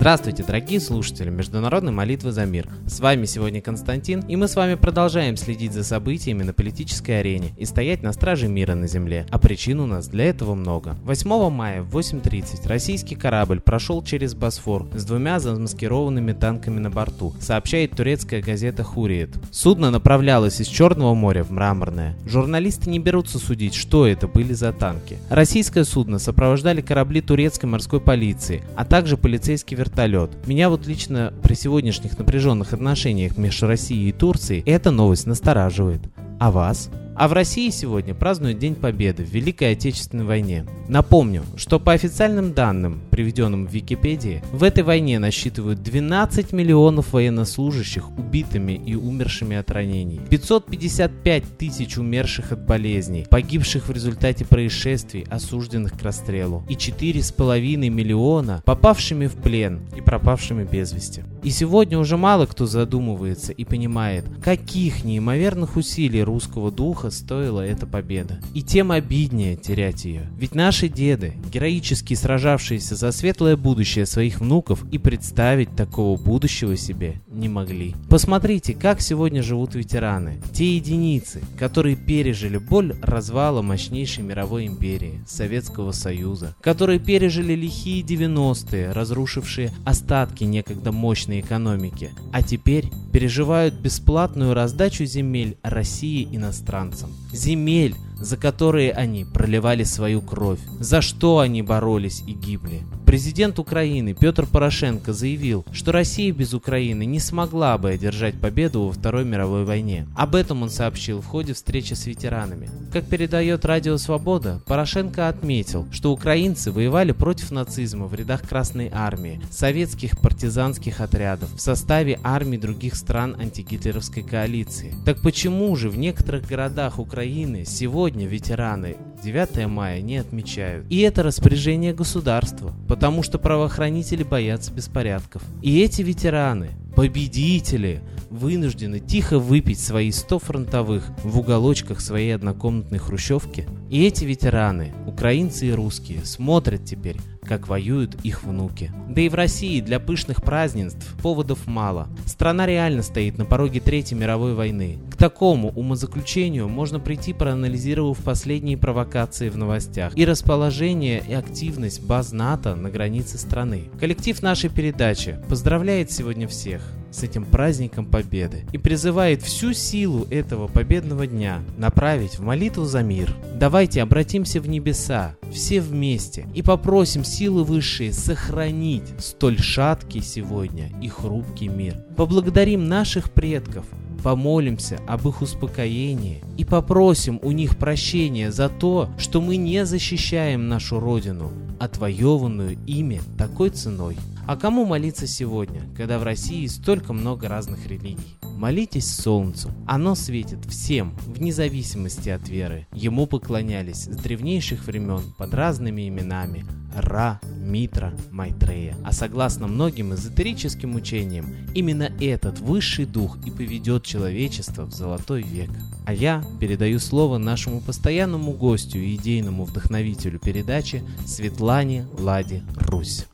Здравствуйте, дорогие слушатели Международной молитвы за мир. С вами сегодня Константин, и мы с вами продолжаем следить за событиями на политической арене и стоять на страже мира на земле. А причин у нас для этого много. 8 мая в 8.30 российский корабль прошел через Босфор с двумя замаскированными танками на борту, сообщает турецкая газета Хуриет. Судно направлялось из Черного моря в Мраморное. Журналисты не берутся судить, что это были за танки. Российское судно сопровождали корабли турецкой морской полиции, а также полицейский вертолет вертолет. Меня вот лично при сегодняшних напряженных отношениях между Россией и Турцией эта новость настораживает. А вас? А в России сегодня празднуют День Победы в Великой Отечественной войне. Напомню, что по официальным данным, приведенным в Википедии, в этой войне насчитывают 12 миллионов военнослужащих убитыми и умершими от ранений, 555 тысяч умерших от болезней, погибших в результате происшествий, осужденных к расстрелу, и 4,5 миллиона попавшими в плен и пропавшими без вести. И сегодня уже мало кто задумывается и понимает, каких неимоверных усилий русского духа стоила эта победа. И тем обиднее терять ее. Ведь наши деды, героически сражавшиеся за светлое будущее своих внуков, и представить такого будущего себе не могли. Посмотрите, как сегодня живут ветераны. Те единицы, которые пережили боль развала мощнейшей мировой империи, Советского Союза, которые пережили лихие 90-е, разрушившие остатки некогда мощной экономики, а теперь переживают бесплатную раздачу земель России иностранцам. Земель, за которые они проливали свою кровь, за что они боролись и гибли. Президент Украины Петр Порошенко заявил, что Россия без Украины не смогла бы одержать победу во Второй мировой войне. Об этом он сообщил в ходе встречи с ветеранами. Как передает Радио Свобода, Порошенко отметил, что украинцы воевали против нацизма в рядах Красной Армии, советских партизанских отрядов, в составе армий других стран антигитлеровской коалиции. Так почему же в некоторых городах Украины сегодня ветераны 9 мая не отмечают? И это распоряжение государства, потому что правоохранители боятся беспорядков. И эти ветераны, победители, вынуждены тихо выпить свои 100 фронтовых в уголочках своей однокомнатной хрущевки. И эти ветераны, украинцы и русские, смотрят теперь, как воюют их внуки. Да и в России для пышных празднеств поводов мало. Страна реально стоит на пороге Третьей мировой войны. К такому умозаключению можно прийти, проанализировав последние провокации в новостях и расположение и активность баз НАТО на границе страны. Коллектив нашей передачи поздравляет сегодня всех с этим праздником Победы и призывает всю силу этого победного дня направить в молитву за мир. Давайте обратимся в небеса, все вместе, и попросим силы высшие сохранить столь шаткий сегодня и хрупкий мир. Поблагодарим наших предков, помолимся об их успокоении и попросим у них прощения за то, что мы не защищаем нашу Родину, отвоеванную ими такой ценой. А кому молиться сегодня, когда в России столько много разных религий? Молитесь солнцу. Оно светит всем, вне зависимости от веры. Ему поклонялись с древнейших времен под разными именами. Ра, Митра, Майтрея. А согласно многим эзотерическим учениям, именно этот высший дух и поведет человечество в золотой век. А я передаю слово нашему постоянному гостю и идейному вдохновителю передачи Светлане Ладе Русь.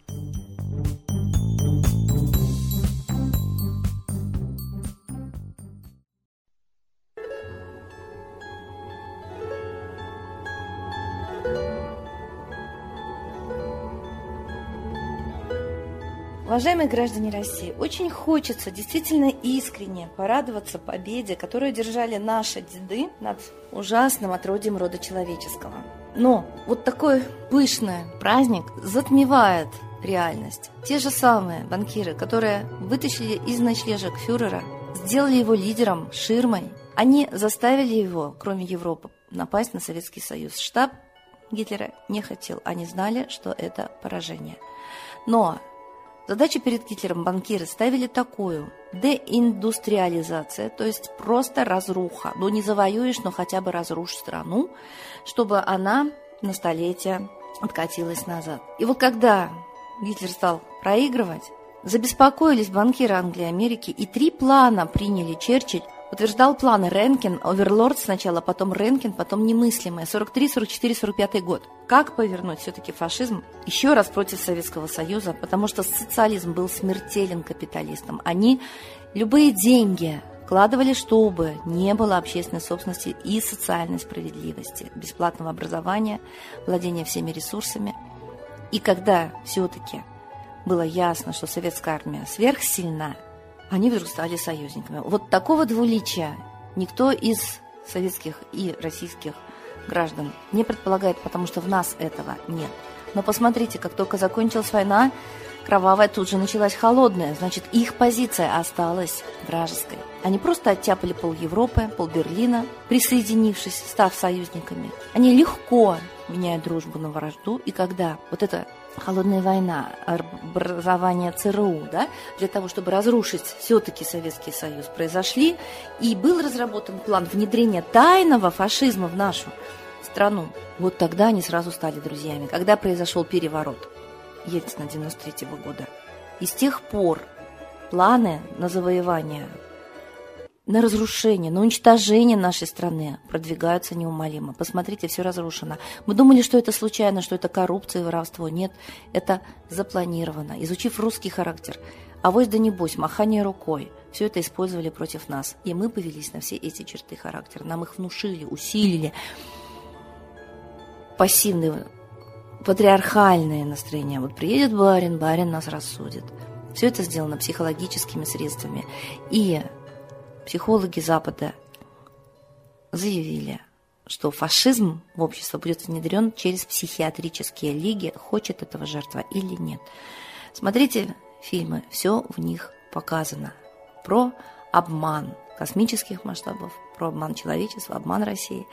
Уважаемые граждане России, очень хочется действительно искренне порадоваться победе, которую держали наши деды над ужасным отродьем рода человеческого. Но вот такой пышный праздник затмевает реальность. Те же самые банкиры, которые вытащили из ночлежек фюрера, сделали его лидером, ширмой, они заставили его, кроме Европы, напасть на Советский Союз. Штаб Гитлера не хотел, они знали, что это поражение. Но Задачу перед Гитлером банкиры ставили такую – деиндустриализация, то есть просто разруха. Ну, не завоюешь, но хотя бы разрушь страну, чтобы она на столетие откатилась назад. И вот когда Гитлер стал проигрывать, забеспокоились банкиры Англии и Америки, и три плана приняли Черчилль утверждал планы Ренкин, Оверлорд сначала, потом Ренкин, потом немыслимое. 43, 44, 45 год. Как повернуть все-таки фашизм еще раз против Советского Союза, потому что социализм был смертелен капиталистам. Они любые деньги вкладывали, чтобы не было общественной собственности и социальной справедливости, бесплатного образования, владения всеми ресурсами. И когда все-таки было ясно, что советская армия сверхсильна, они вдруг стали союзниками. Вот такого двуличия никто из советских и российских граждан не предполагает, потому что в нас этого нет. Но посмотрите, как только закончилась война, кровавая тут же началась холодная, значит, их позиция осталась вражеской. Они просто оттяпали пол Европы, пол Берлина, присоединившись, став союзниками. Они легко меняют дружбу на вражду, и когда вот эта холодная война, образование ЦРУ, да, для того, чтобы разрушить все-таки Советский Союз, произошли, и был разработан план внедрения тайного фашизма в нашу страну. Вот тогда они сразу стали друзьями. Когда произошел переворот Ельцина 93 -го года. И с тех пор планы на завоевание на разрушение, на уничтожение нашей страны продвигаются неумолимо. Посмотрите, все разрушено. Мы думали, что это случайно, что это коррупция и воровство. Нет, это запланировано. Изучив русский характер, авось да небось, махание рукой, все это использовали против нас. И мы повелись на все эти черты характера. Нам их внушили, усилили. Пассивные, патриархальные настроения. Вот приедет барин, барин нас рассудит. Все это сделано психологическими средствами. И психологи Запада заявили, что фашизм в общество будет внедрен через психиатрические лиги, хочет этого жертва или нет. Смотрите фильмы, все в них показано. Про обман космических масштабов, про обман человечества, обман России.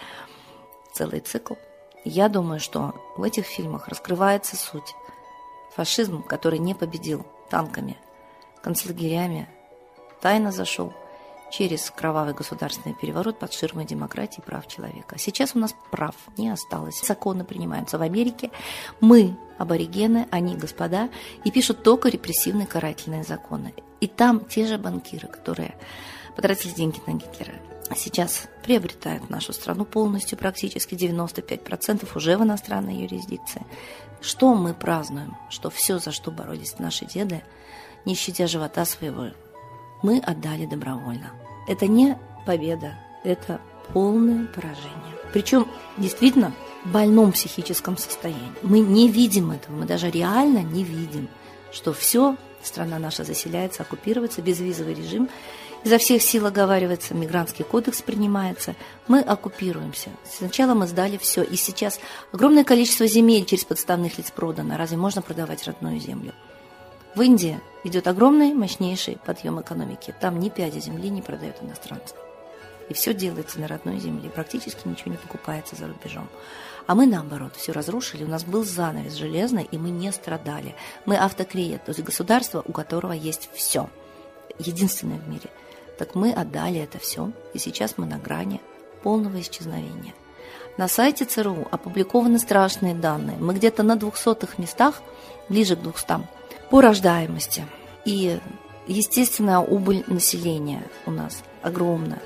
Целый цикл. Я думаю, что в этих фильмах раскрывается суть. Фашизм, который не победил танками, концлагерями, тайно зашел через кровавый государственный переворот под ширмой демократии и прав человека. Сейчас у нас прав не осталось. Законы принимаются в Америке. Мы аборигены, они господа, и пишут только репрессивные карательные законы. И там те же банкиры, которые потратили деньги на Гитлера, сейчас приобретают нашу страну полностью, практически 95% уже в иностранной юрисдикции. Что мы празднуем? Что все, за что боролись наши деды, не щадя живота своего, мы отдали добровольно. Это не победа, это полное поражение. Причем действительно в больном психическом состоянии. Мы не видим этого, мы даже реально не видим, что все, страна наша заселяется, оккупируется, безвизовый режим, изо всех сил оговаривается, мигрантский кодекс принимается, мы оккупируемся. Сначала мы сдали все, и сейчас огромное количество земель через подставных лиц продано. Разве можно продавать родную землю? В Индии идет огромный, мощнейший подъем экономики. Там ни пяди земли не продают иностранцам. И все делается на родной земле. Практически ничего не покупается за рубежом. А мы, наоборот, все разрушили. У нас был занавес железный, и мы не страдали. Мы автокрия, то есть государство, у которого есть все. Единственное в мире. Так мы отдали это все, и сейчас мы на грани полного исчезновения. На сайте ЦРУ опубликованы страшные данные. Мы где-то на двухсотых местах, ближе к двухстам по рождаемости. И, естественно, убыль населения у нас огромная.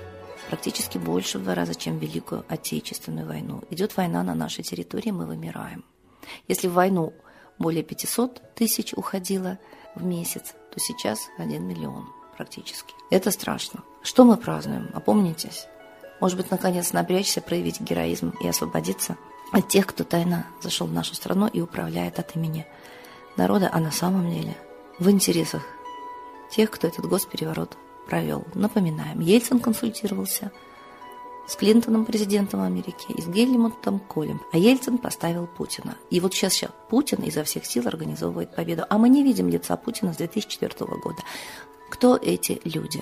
Практически больше в два раза, чем в Великую Отечественную войну. Идет война на нашей территории, мы вымираем. Если в войну более 500 тысяч уходило в месяц, то сейчас 1 миллион практически. Это страшно. Что мы празднуем? Опомнитесь. Может быть, наконец напрячься, проявить героизм и освободиться от тех, кто тайно зашел в нашу страну и управляет от имени народа, а на самом деле в интересах тех, кто этот госпереворот провел. Напоминаем, Ельцин консультировался с Клинтоном, президентом Америки, и с Гельмутом Колем. А Ельцин поставил Путина. И вот сейчас, сейчас Путин изо всех сил организовывает победу. А мы не видим лица Путина с 2004 года. Кто эти люди?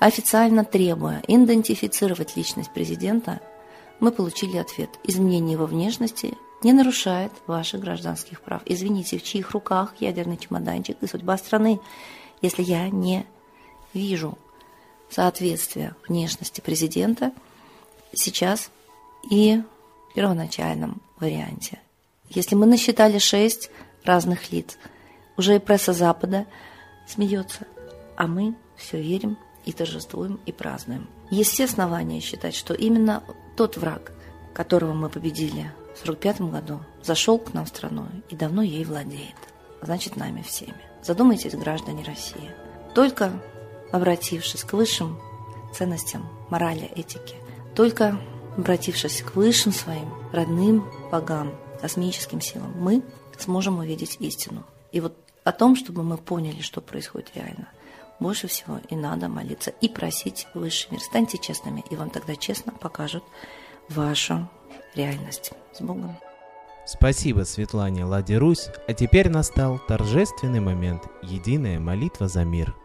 Официально требуя идентифицировать личность президента, мы получили ответ. Изменение его внешности не нарушает ваших гражданских прав. Извините, в чьих руках ядерный чемоданчик и судьба страны, если я не вижу соответствия внешности президента сейчас и в первоначальном варианте. Если мы насчитали шесть разных лиц, уже и пресса Запада смеется, а мы все верим и торжествуем, и празднуем. Есть все основания считать, что именно тот враг, которого мы победили в 1945 году, зашел к нам в страну и давно ей владеет. Значит, нами всеми. Задумайтесь, граждане России. Только обратившись к высшим ценностям морали, этики, только обратившись к высшим своим родным богам, космическим силам, мы сможем увидеть истину. И вот о том, чтобы мы поняли, что происходит реально, больше всего и надо молиться и просить высший мир. Станьте честными, и вам тогда честно покажут вашу реальность. С Богом! Спасибо Светлане Ладе Русь, а теперь настал торжественный момент – единая молитва за мир –